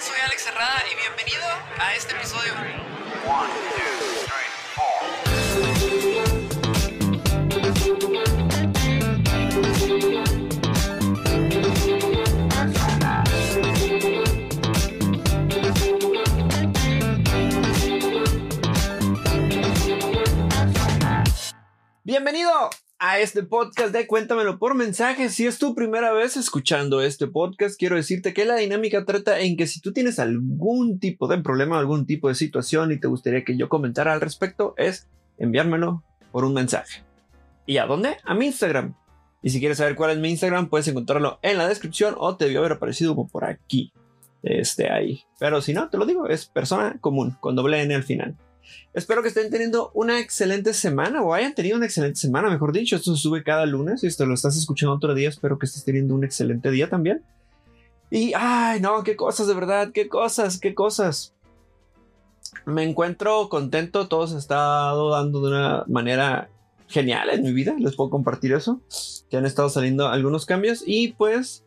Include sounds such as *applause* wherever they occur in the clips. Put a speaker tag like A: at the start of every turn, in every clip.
A: Soy Alex Herrada y bienvenido a este episodio.
B: Bienvenido a este podcast de Cuéntamelo por mensaje. Si es tu primera vez escuchando este podcast, quiero decirte que la dinámica trata en que si tú tienes algún tipo de problema, algún tipo de situación y te gustaría que yo comentara al respecto, es enviármelo por un mensaje. ¿Y a dónde? A mi Instagram. Y si quieres saber cuál es mi Instagram, puedes encontrarlo en la descripción o te debió haber aparecido por aquí. Este ahí. Pero si no, te lo digo, es persona común, con doble N al final. Espero que estén teniendo una excelente semana o hayan tenido una excelente semana, mejor dicho. Esto se sube cada lunes y esto lo estás escuchando otro día. Espero que estés teniendo un excelente día también. Y, ay, no, qué cosas, de verdad, qué cosas, qué cosas. Me encuentro contento, todo se ha estado dando de una manera genial en mi vida. Les puedo compartir eso. Que han estado saliendo algunos cambios y pues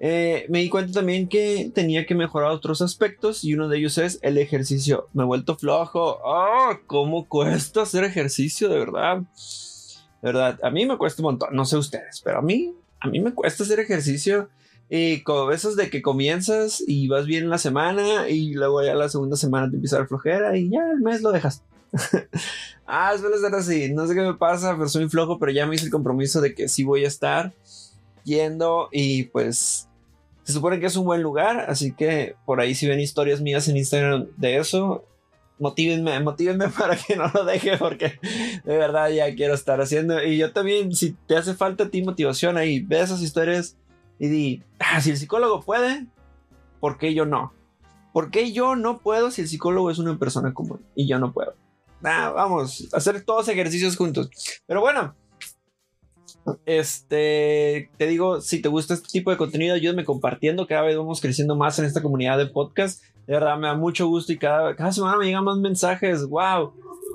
B: eh, me di cuenta también que tenía que mejorar otros aspectos y uno de ellos es el ejercicio. Me he vuelto flojo. ¡Oh! ¿Cómo cuesta hacer ejercicio? De verdad. De verdad, a mí me cuesta un montón. No sé ustedes, pero a mí, a mí me cuesta hacer ejercicio. Y como veces de que comienzas y vas bien la semana y luego ya la segunda semana te empieza a dar flojera y ya el mes lo dejas. *laughs* ah, suele ser así. No sé qué me pasa, pero soy flojo, pero ya me hice el compromiso de que sí voy a estar yendo y pues se supone que es un buen lugar, así que por ahí si ven historias mías en Instagram de eso, motívenme, motívenme *laughs* para que no lo deje porque de verdad ya quiero estar haciendo. Y yo también, si te hace falta a ti motivación ahí, ve esas historias y di, ah, si el psicólogo puede, ¿por qué yo no? ¿Por qué yo no puedo si el psicólogo es una persona común y yo no puedo? Ah, vamos, hacer todos ejercicios juntos. Pero bueno, este, te digo, si te gusta este tipo de contenido, ayúdame compartiendo. Cada vez vamos creciendo más en esta comunidad de podcast. De verdad, me da mucho gusto y cada, cada semana me llegan más mensajes. ¡Wow!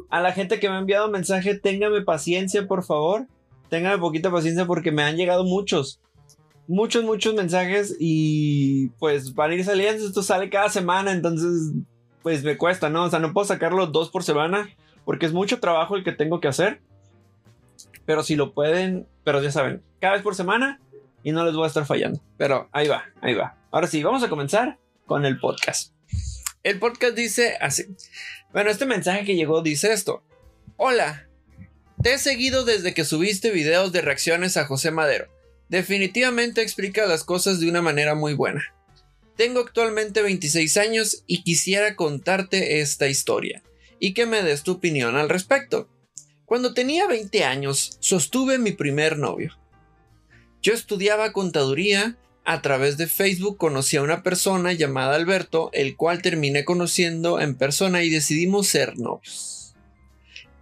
B: A la gente que me ha enviado mensaje, téngame paciencia, por favor. Téngame poquita paciencia porque me han llegado muchos. Muchos, muchos mensajes y pues van a ir saliendo. Esto sale cada semana, entonces pues me cuesta, ¿no? O sea, no puedo sacarlo dos por semana porque es mucho trabajo el que tengo que hacer. Pero si lo pueden, pero ya saben, cada vez por semana y no les voy a estar fallando. Pero ahí va, ahí va. Ahora sí, vamos a comenzar con el podcast. El podcast dice así. Bueno, este mensaje que llegó dice esto. Hola, te he seguido desde que subiste videos de reacciones a José Madero. Definitivamente explica las cosas de una manera muy buena. Tengo actualmente 26 años y quisiera contarte esta historia y que me des tu opinión al respecto. Cuando tenía 20 años, sostuve mi primer novio. Yo estudiaba contaduría, a través de Facebook conocí a una persona llamada Alberto, el cual terminé conociendo en persona y decidimos ser novios.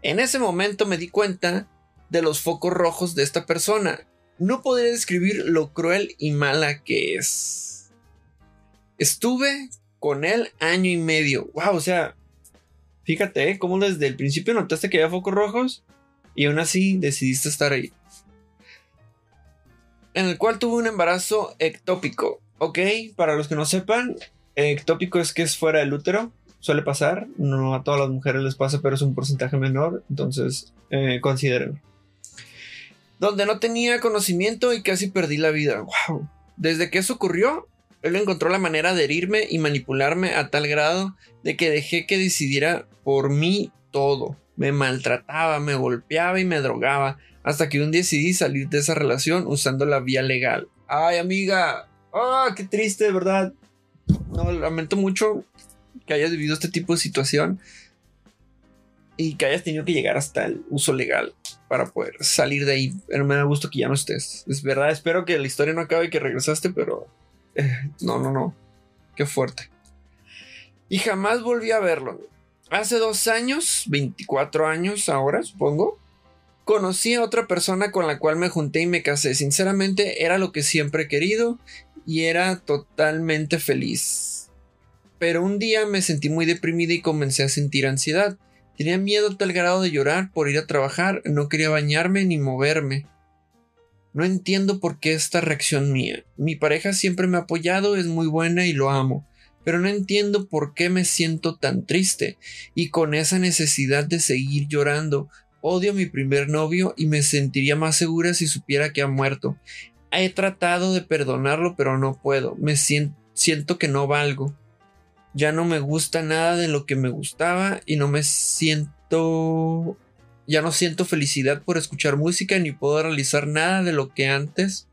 B: En ese momento me di cuenta de los focos rojos de esta persona. No podría describir lo cruel y mala que es. Estuve con él año y medio. Wow, o sea, Fíjate, ¿eh? cómo desde el principio notaste que había focos rojos y aún así decidiste estar ahí. En el cual tuve un embarazo ectópico. Ok, para los que no sepan, ectópico es que es fuera del útero. Suele pasar, no a todas las mujeres les pasa, pero es un porcentaje menor, entonces eh, consideren. Donde no tenía conocimiento y casi perdí la vida. Wow. Desde que eso ocurrió, él encontró la manera de herirme y manipularme a tal grado de que dejé que decidiera por mí todo. Me maltrataba, me golpeaba y me drogaba, hasta que un día decidí salir de esa relación usando la vía legal. Ay, amiga, ah, qué triste, ¿verdad? No, lamento mucho que hayas vivido este tipo de situación y que hayas tenido que llegar hasta el uso legal para poder salir de ahí. Pero me da gusto que ya no estés. Es verdad, espero que la historia no acabe y que regresaste, pero *laughs* no, no, no. Qué fuerte. Y jamás volví a verlo. Hace dos años, 24 años ahora, supongo, conocí a otra persona con la cual me junté y me casé. Sinceramente, era lo que siempre he querido y era totalmente feliz. Pero un día me sentí muy deprimida y comencé a sentir ansiedad. Tenía miedo tal grado de llorar por ir a trabajar, no quería bañarme ni moverme. No entiendo por qué esta reacción mía. Mi pareja siempre me ha apoyado, es muy buena y lo amo. pero no entiendo por qué me siento tan triste y con esa necesidad de seguir llorando. Odio a mi primer novio y me sentiría más segura si supiera que ha muerto. He tratado de perdonarlo, pero no puedo. Me siento, siento que no valgo. Ya no me gusta nada de lo que me gustaba y no me siento... Ya no siento felicidad por escuchar música ni puedo realizar nada de lo que antes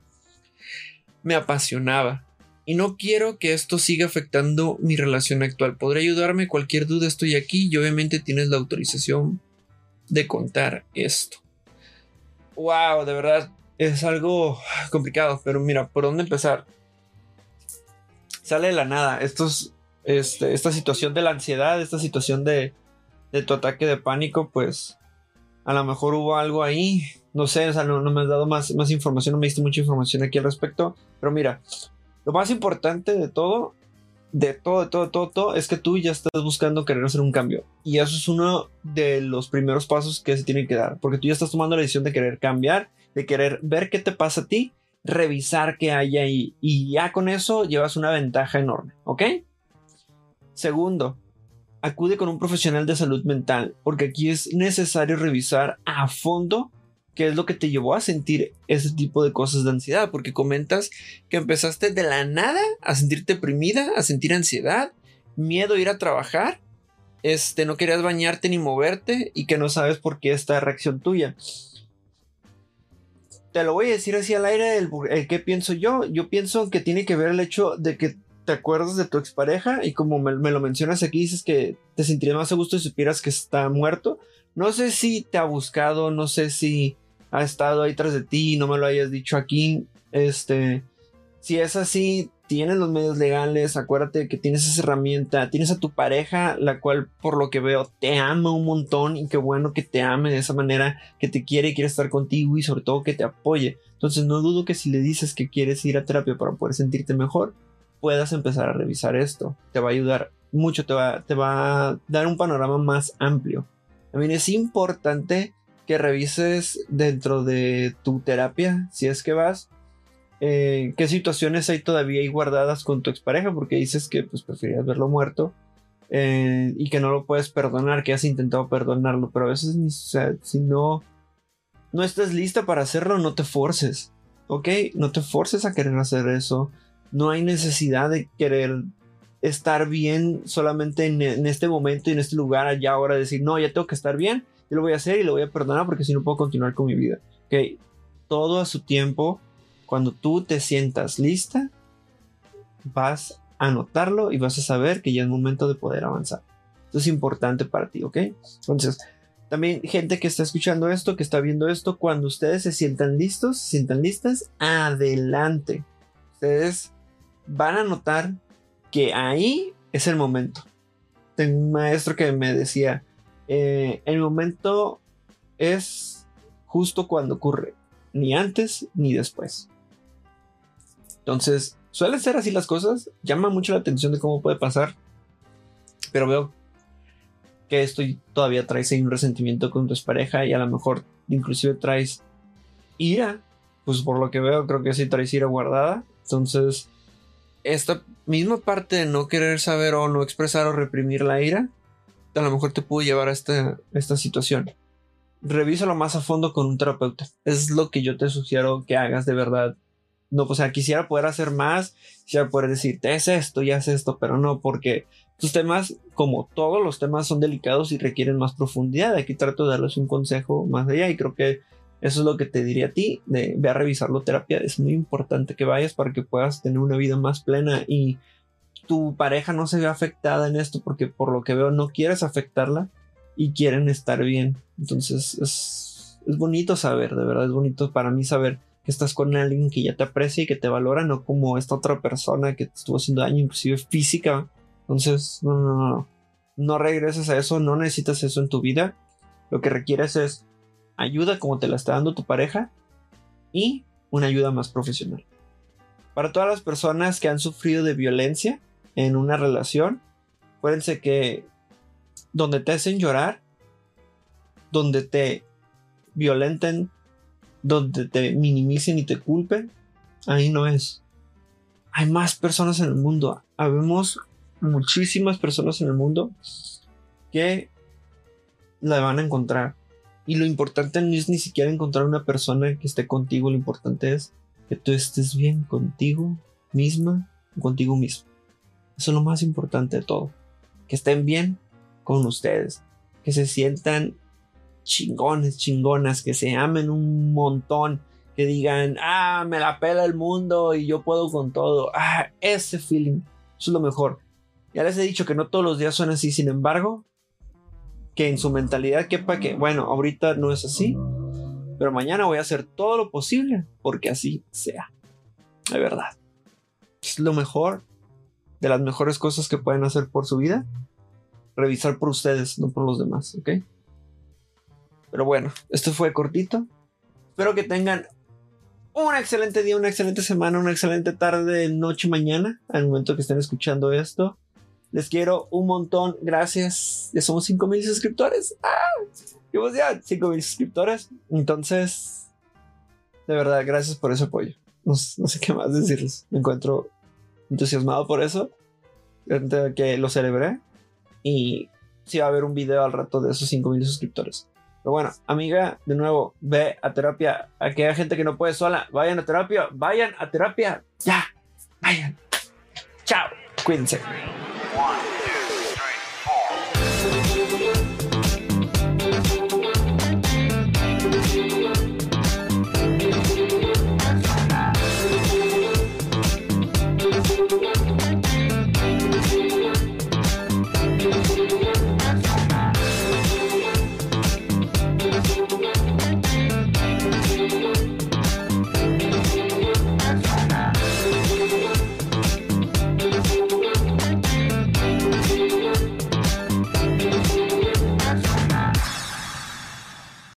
B: me apasionaba. Y no quiero que esto siga afectando mi relación actual. Podré ayudarme, cualquier duda estoy aquí y obviamente tienes la autorización de contar esto. Wow, de verdad es algo complicado, pero mira, ¿por dónde empezar? Sale de la nada. Estos, este, esta situación de la ansiedad, esta situación de, de tu ataque de pánico, pues a lo mejor hubo algo ahí. No sé, o sea, no, me has dado más, más información, no me diste mucha información aquí al respecto. Pero mira, lo más importante de todo, de todo, de todo, de todo, todo, es que tú ya estás buscando querer hacer un cambio. Y eso es uno de los primeros pasos que se tienen que dar. Porque tú ya estás tomando la decisión de querer cambiar de querer ver qué te pasa a ti, revisar qué hay ahí y ya con eso llevas una ventaja enorme, ¿ok? Segundo, acude con un profesional de salud mental porque aquí es necesario revisar a fondo qué es lo que te llevó a sentir ese tipo de cosas de ansiedad, porque comentas que empezaste de la nada a sentirte deprimida, a sentir ansiedad, miedo a ir a trabajar, este, no querías bañarte ni moverte y que no sabes por qué esta reacción tuya te lo voy a decir así al aire, el, que pienso yo. Yo pienso que tiene que ver el hecho de que te acuerdas de tu expareja y como me, lo mencionas aquí, dices que te sentirías más a gusto si supieras que está muerto. No sé si te ha buscado, no sé si ha estado ahí tras de ti, no me lo hayas dicho aquí. Este, si es así, tienes los medios legales, acuérdate que tienes esa herramienta, tienes a tu pareja, la cual por lo que veo te ama un montón y qué bueno que te ame de esa manera, que te quiere y quiere estar contigo y sobre todo que te apoye. Entonces no dudo que si le dices que quieres ir a terapia para poder sentirte mejor, puedas empezar a revisar esto. Te va a ayudar mucho, te va, te va a dar un panorama más amplio. También es importante que revises dentro de tu terapia, si es que vas, eh, qué situaciones hay todavía ahí guardadas con tu expareja, porque dices que pues preferías verlo muerto eh, y que no lo puedes perdonar, que has intentado perdonarlo, pero a veces si no, no estás lista para hacerlo, no te forces, ¿ok? No te forces a querer hacer eso, no hay necesidad de querer estar bien solamente en, este momento y en este lugar, allá ahora, decir, no, ya tengo que estar bien, yo lo voy a hacer y lo voy a perdonar porque si no puedo continuar con mi vida, ¿ok? Todo a su tiempo cuando tú te sientas lista, vas a notarlo y vas a saber que ya es momento de poder avanzar. Esto es importante para ti, ¿ok? Entonces, también gente que está escuchando esto, que está viendo esto, cuando ustedes se sientan listos, se sientan listas, adelante. Ustedes van a notar que ahí es el momento. Tengo un maestro que me decía, eh, el momento es justo cuando ocurre, ni antes ni después. Entonces, suelen ser así las cosas. Llama mucho la atención de cómo puede pasar. Pero veo que esto todavía traes ahí un resentimiento con tu pareja y a lo mejor inclusive traes ira. Pues por lo que veo, creo que sí traes ira guardada. Entonces, esta misma parte de no querer saber o no expresar o reprimir la ira, a lo mejor te pudo llevar a esta, esta situación. Revísalo más a fondo con un terapeuta. Es lo que yo te sugiero que hagas de verdad no, o sea, quisiera poder hacer más, quisiera poder decirte es esto y es esto, pero no, porque tus temas, como todos los temas, son delicados y requieren más profundidad. Aquí trato de darles un consejo más allá y creo que eso es lo que te diría a ti, de ve a revisarlo terapia. Es muy importante que vayas para que puedas tener una vida más plena y tu pareja no se vea afectada en esto porque por lo que veo no quieres afectarla y quieren estar bien. Entonces es, es bonito saber, de verdad es bonito para mí saber estás con alguien que ya te aprecia y que te valora, no como esta otra persona que te estuvo haciendo daño, inclusive física. Entonces, no, no, no, no regreses a eso, no necesitas eso en tu vida. Lo que requieres es ayuda como te la está dando tu pareja y una ayuda más profesional. Para todas las personas que han sufrido de violencia en una relación, acuérdense que donde te hacen llorar, donde te violenten donde te minimicen y te culpen, ahí no es. Hay más personas en el mundo. Habemos muchísimas personas en el mundo que la van a encontrar. Y lo importante no es ni siquiera encontrar una persona que esté contigo, lo importante es que tú estés bien contigo misma, contigo mismo. Eso es lo más importante de todo. Que estén bien con ustedes, que se sientan chingones, chingonas, que se amen un montón, que digan, ah, me la pela el mundo y yo puedo con todo. Ah, ese feeling, eso es lo mejor. Ya les he dicho que no todos los días son así, sin embargo, que en su mentalidad quepa que, bueno, ahorita no es así, pero mañana voy a hacer todo lo posible porque así sea. De verdad. Es lo mejor, de las mejores cosas que pueden hacer por su vida. Revisar por ustedes, no por los demás, ¿ok? Pero bueno, esto fue cortito. Espero que tengan un excelente día, una excelente semana, una excelente tarde, noche, mañana, al momento que estén escuchando esto. Les quiero un montón. Gracias. Ya somos 5000 suscriptores. ¡Ah! Llevamos ya 5000 suscriptores. Entonces, de verdad, gracias por ese apoyo. No, sé qué más decirles. Me encuentro entusiasmado por eso. Que lo celebré. Y sí va a haber un video al rato de esos 5000 suscriptores. Pero bueno, amiga, de nuevo, ve a terapia. A Aquella gente que no puede sola, vayan a terapia. Vayan a terapia. Ya. Vayan. Chao. Cuídense. One.